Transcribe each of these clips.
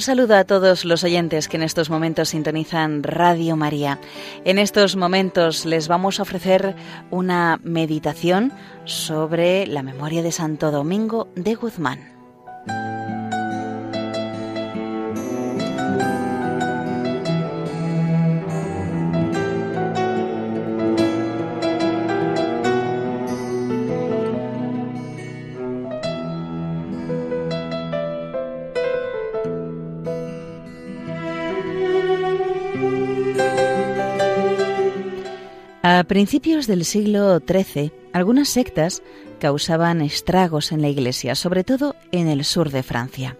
Un saludo a todos los oyentes que en estos momentos sintonizan Radio María. En estos momentos les vamos a ofrecer una meditación sobre la memoria de Santo Domingo de Guzmán. A principios del siglo XIII, algunas sectas causaban estragos en la Iglesia, sobre todo en el sur de Francia.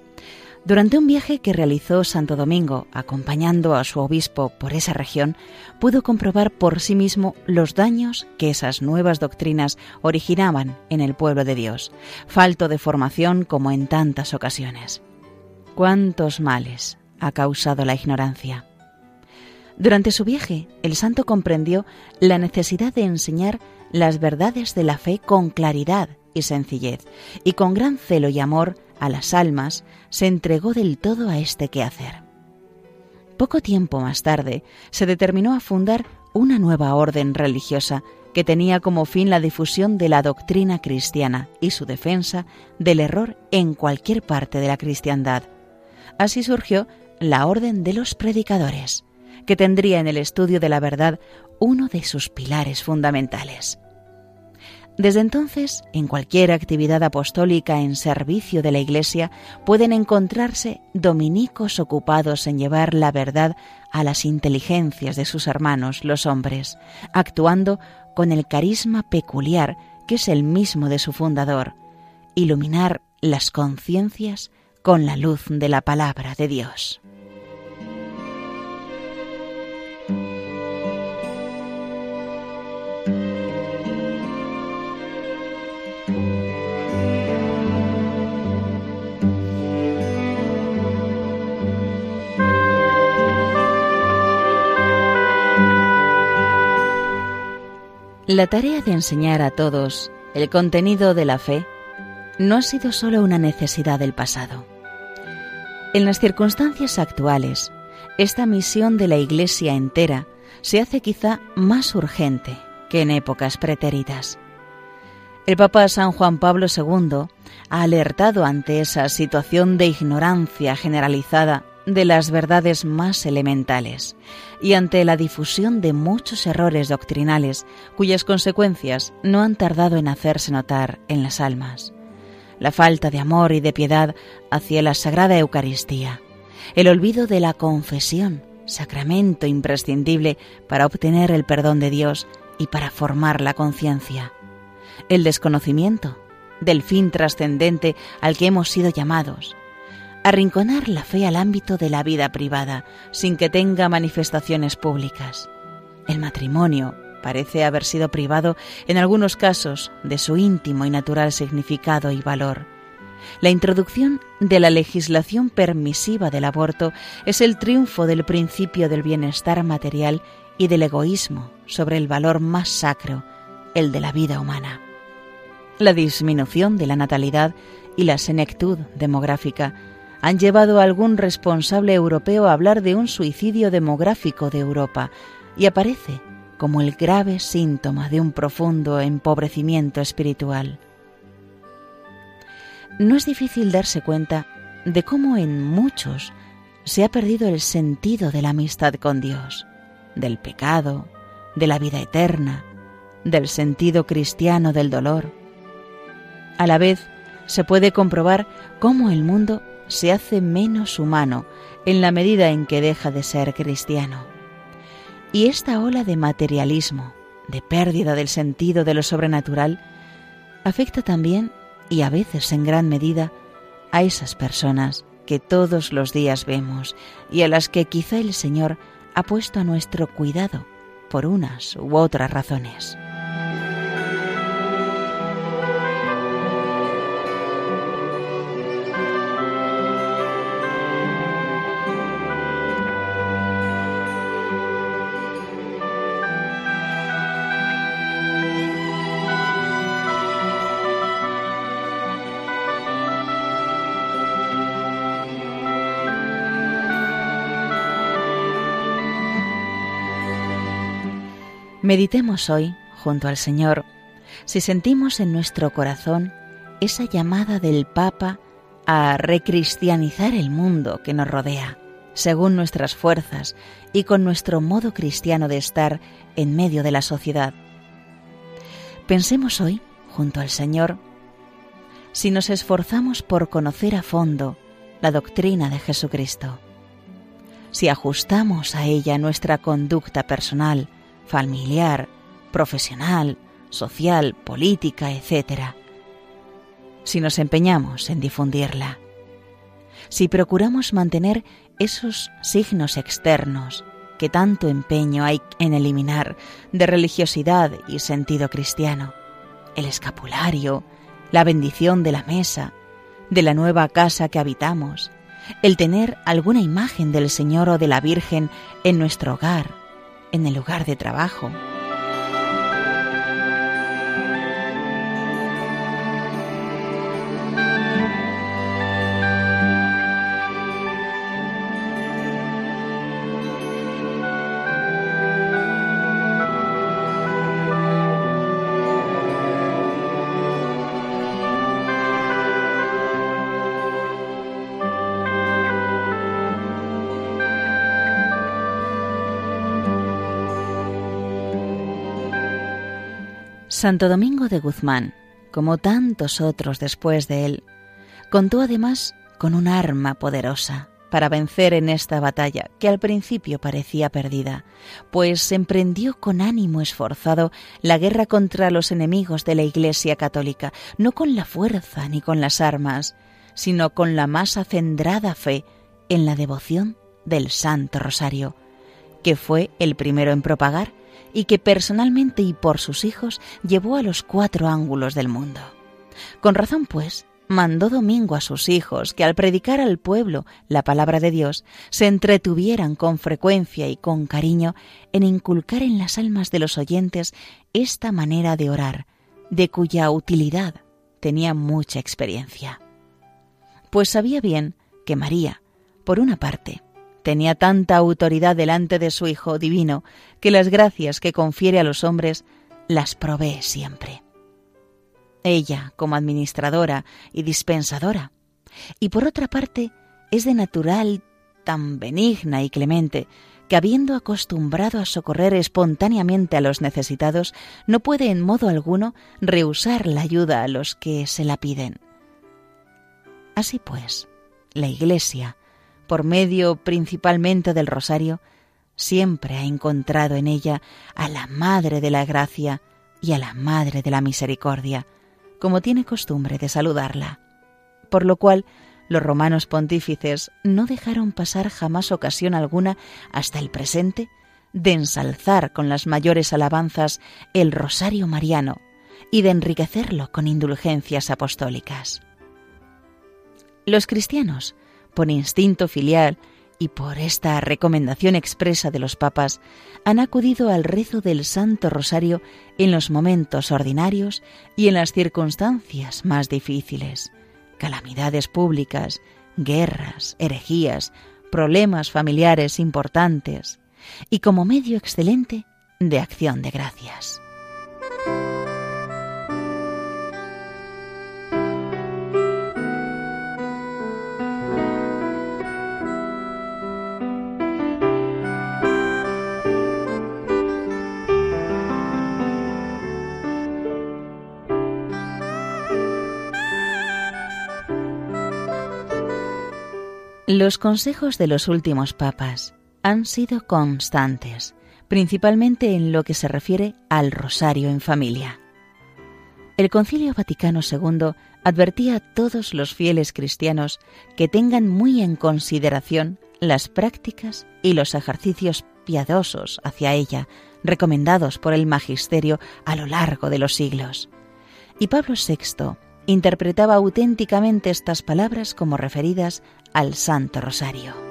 Durante un viaje que realizó Santo Domingo, acompañando a su obispo por esa región, pudo comprobar por sí mismo los daños que esas nuevas doctrinas originaban en el pueblo de Dios, falto de formación como en tantas ocasiones. ¿Cuántos males ha causado la ignorancia? Durante su viaje, el santo comprendió la necesidad de enseñar las verdades de la fe con claridad y sencillez, y con gran celo y amor a las almas se entregó del todo a este quehacer. Poco tiempo más tarde se determinó a fundar una nueva orden religiosa que tenía como fin la difusión de la doctrina cristiana y su defensa del error en cualquier parte de la cristiandad. Así surgió la Orden de los Predicadores, que tendría en el estudio de la verdad uno de sus pilares fundamentales. Desde entonces, en cualquier actividad apostólica en servicio de la Iglesia pueden encontrarse dominicos ocupados en llevar la verdad a las inteligencias de sus hermanos, los hombres, actuando con el carisma peculiar que es el mismo de su fundador, iluminar las conciencias con la luz de la palabra de Dios. La tarea de enseñar a todos el contenido de la fe no ha sido solo una necesidad del pasado. En las circunstancias actuales, esta misión de la Iglesia entera se hace quizá más urgente que en épocas pretéritas. El Papa San Juan Pablo II ha alertado ante esa situación de ignorancia generalizada de las verdades más elementales y ante la difusión de muchos errores doctrinales cuyas consecuencias no han tardado en hacerse notar en las almas. La falta de amor y de piedad hacia la Sagrada Eucaristía, el olvido de la confesión, sacramento imprescindible para obtener el perdón de Dios y para formar la conciencia, el desconocimiento del fin trascendente al que hemos sido llamados, arrinconar la fe al ámbito de la vida privada, sin que tenga manifestaciones públicas. El matrimonio parece haber sido privado en algunos casos de su íntimo y natural significado y valor. La introducción de la legislación permisiva del aborto es el triunfo del principio del bienestar material y del egoísmo sobre el valor más sacro, el de la vida humana. La disminución de la natalidad y la senectud demográfica han llevado a algún responsable europeo a hablar de un suicidio demográfico de Europa y aparece como el grave síntoma de un profundo empobrecimiento espiritual. No es difícil darse cuenta de cómo en muchos se ha perdido el sentido de la amistad con Dios, del pecado, de la vida eterna, del sentido cristiano del dolor. A la vez, se puede comprobar cómo el mundo se hace menos humano en la medida en que deja de ser cristiano. Y esta ola de materialismo, de pérdida del sentido de lo sobrenatural, afecta también, y a veces en gran medida, a esas personas que todos los días vemos y a las que quizá el Señor ha puesto a nuestro cuidado por unas u otras razones. Meditemos hoy, junto al Señor, si sentimos en nuestro corazón esa llamada del Papa a recristianizar el mundo que nos rodea, según nuestras fuerzas y con nuestro modo cristiano de estar en medio de la sociedad. Pensemos hoy, junto al Señor, si nos esforzamos por conocer a fondo la doctrina de Jesucristo, si ajustamos a ella nuestra conducta personal, familiar, profesional, social, política, etc., si nos empeñamos en difundirla, si procuramos mantener esos signos externos que tanto empeño hay en eliminar de religiosidad y sentido cristiano, el escapulario, la bendición de la mesa, de la nueva casa que habitamos, el tener alguna imagen del Señor o de la Virgen en nuestro hogar, en el lugar de trabajo. Santo Domingo de Guzmán, como tantos otros después de él, contó además con un arma poderosa para vencer en esta batalla que al principio parecía perdida, pues emprendió con ánimo esforzado la guerra contra los enemigos de la Iglesia católica, no con la fuerza ni con las armas, sino con la más acendrada fe en la devoción del Santo Rosario, que fue el primero en propagar y que personalmente y por sus hijos llevó a los cuatro ángulos del mundo. Con razón, pues, mandó Domingo a sus hijos que al predicar al pueblo la palabra de Dios se entretuvieran con frecuencia y con cariño en inculcar en las almas de los oyentes esta manera de orar, de cuya utilidad tenía mucha experiencia. Pues sabía bien que María, por una parte, Tenía tanta autoridad delante de su Hijo Divino que las gracias que confiere a los hombres las provee siempre. Ella, como administradora y dispensadora, y por otra parte, es de natural tan benigna y clemente que habiendo acostumbrado a socorrer espontáneamente a los necesitados, no puede en modo alguno rehusar la ayuda a los que se la piden. Así pues, la Iglesia, por medio principalmente del rosario, siempre ha encontrado en ella a la Madre de la Gracia y a la Madre de la Misericordia, como tiene costumbre de saludarla. Por lo cual, los romanos pontífices no dejaron pasar jamás ocasión alguna hasta el presente de ensalzar con las mayores alabanzas el rosario mariano y de enriquecerlo con indulgencias apostólicas. Los cristianos por instinto filial y por esta recomendación expresa de los papas, han acudido al rezo del Santo Rosario en los momentos ordinarios y en las circunstancias más difíciles, calamidades públicas, guerras, herejías, problemas familiares importantes, y como medio excelente de acción de gracias. Los consejos de los últimos papas han sido constantes, principalmente en lo que se refiere al rosario en familia. El Concilio Vaticano II advertía a todos los fieles cristianos que tengan muy en consideración las prácticas y los ejercicios piadosos hacia ella recomendados por el magisterio a lo largo de los siglos. Y Pablo VI interpretaba auténticamente estas palabras como referidas al Santo Rosario.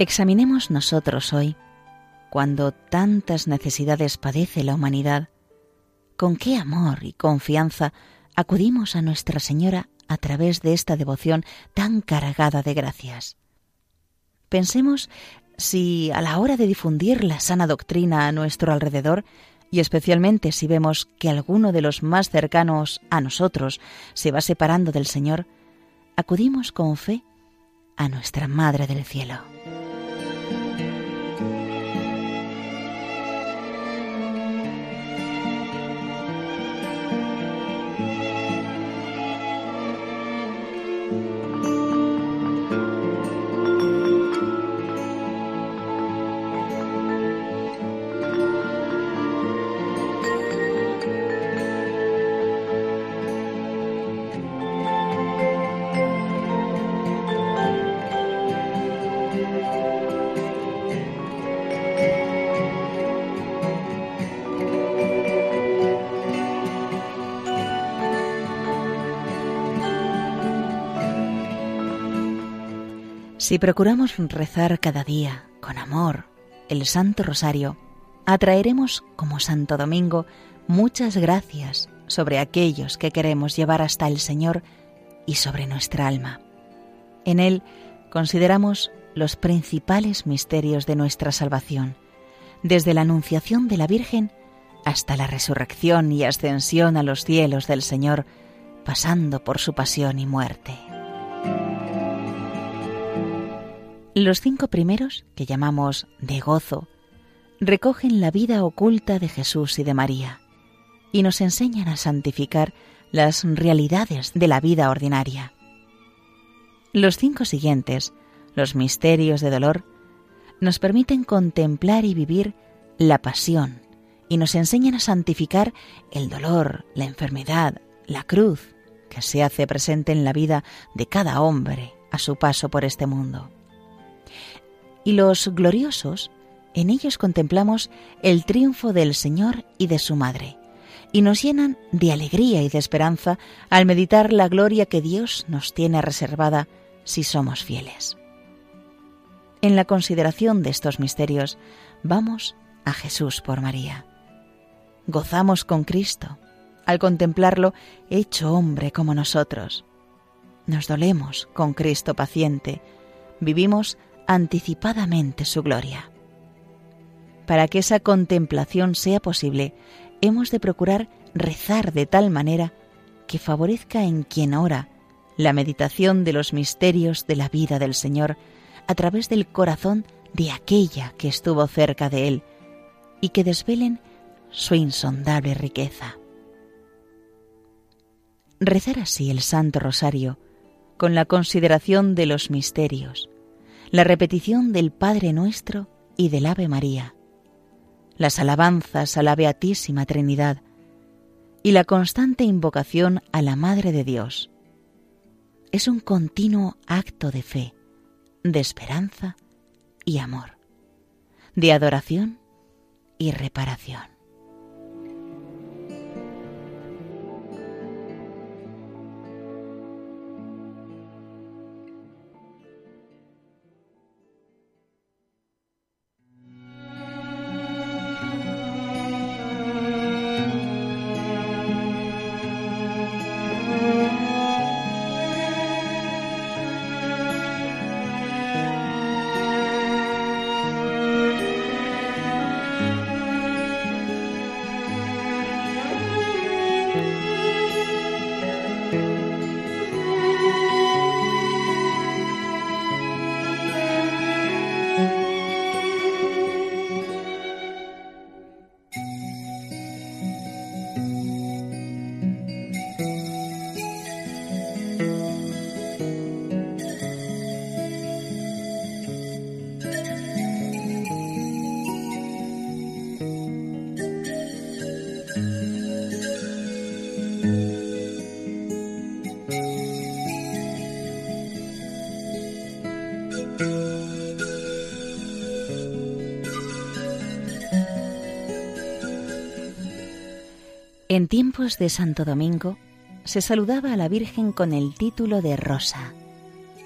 Examinemos nosotros hoy, cuando tantas necesidades padece la humanidad, con qué amor y confianza acudimos a Nuestra Señora a través de esta devoción tan cargada de gracias. Pensemos si a la hora de difundir la sana doctrina a nuestro alrededor, y especialmente si vemos que alguno de los más cercanos a nosotros se va separando del Señor, acudimos con fe a nuestra Madre del Cielo. Si procuramos rezar cada día con amor el Santo Rosario, atraeremos, como Santo Domingo, muchas gracias sobre aquellos que queremos llevar hasta el Señor y sobre nuestra alma. En él consideramos los principales misterios de nuestra salvación, desde la Anunciación de la Virgen hasta la resurrección y ascensión a los cielos del Señor, pasando por su pasión y muerte. Los cinco primeros, que llamamos de gozo, recogen la vida oculta de Jesús y de María y nos enseñan a santificar las realidades de la vida ordinaria. Los cinco siguientes, los misterios de dolor, nos permiten contemplar y vivir la pasión y nos enseñan a santificar el dolor, la enfermedad, la cruz, que se hace presente en la vida de cada hombre a su paso por este mundo. Y los gloriosos, en ellos contemplamos el triunfo del Señor y de su Madre, y nos llenan de alegría y de esperanza al meditar la gloria que Dios nos tiene reservada si somos fieles. En la consideración de estos misterios vamos a Jesús por María. Gozamos con Cristo al contemplarlo hecho hombre como nosotros. Nos dolemos con Cristo paciente, vivimos anticipadamente su gloria. Para que esa contemplación sea posible, hemos de procurar rezar de tal manera que favorezca en quien ora la meditación de los misterios de la vida del Señor a través del corazón de aquella que estuvo cerca de Él y que desvelen su insondable riqueza. Rezar así el Santo Rosario con la consideración de los misterios, la repetición del Padre Nuestro y del Ave María, las alabanzas a la Beatísima Trinidad y la constante invocación a la Madre de Dios. Es un continuo acto de fe, de esperanza y amor, de adoración y reparación. Tiempos de Santo Domingo se saludaba a la Virgen con el título de Rosa,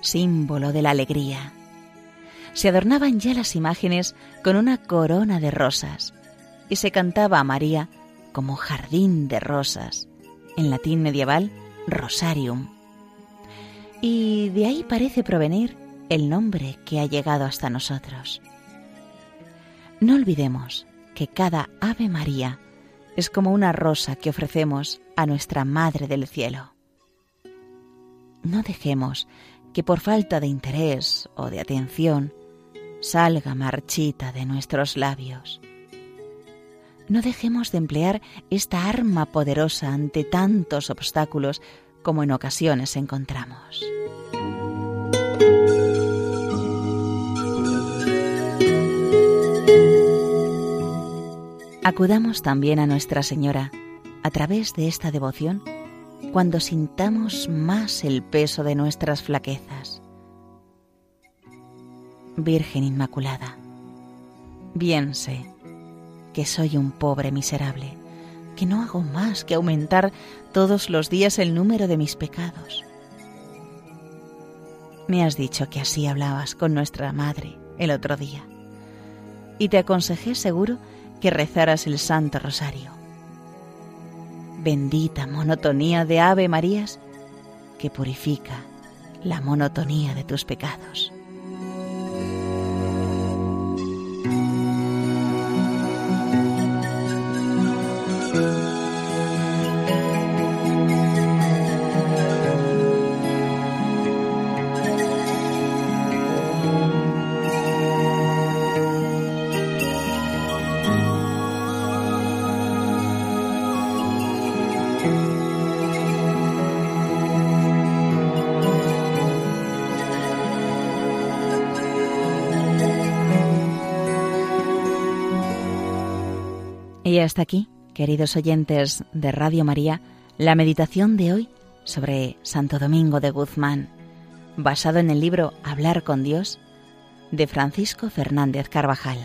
símbolo de la alegría. se adornaban ya las imágenes con una corona de rosas y se cantaba a María como jardín de rosas, en latín medieval rosarium. Y de ahí parece provenir el nombre que ha llegado hasta nosotros. No olvidemos que cada Ave María es como una rosa que ofrecemos a nuestra Madre del Cielo. No dejemos que por falta de interés o de atención salga marchita de nuestros labios. No dejemos de emplear esta arma poderosa ante tantos obstáculos como en ocasiones encontramos. Acudamos también a Nuestra Señora a través de esta devoción cuando sintamos más el peso de nuestras flaquezas. Virgen Inmaculada, bien sé que soy un pobre miserable, que no hago más que aumentar todos los días el número de mis pecados. Me has dicho que así hablabas con nuestra madre el otro día, y te aconsejé seguro que rezaras el Santo Rosario. Bendita monotonía de Ave Marías que purifica la monotonía de tus pecados. Y hasta aquí, queridos oyentes de Radio María, la meditación de hoy sobre Santo Domingo de Guzmán, basado en el libro Hablar con Dios de Francisco Fernández Carvajal.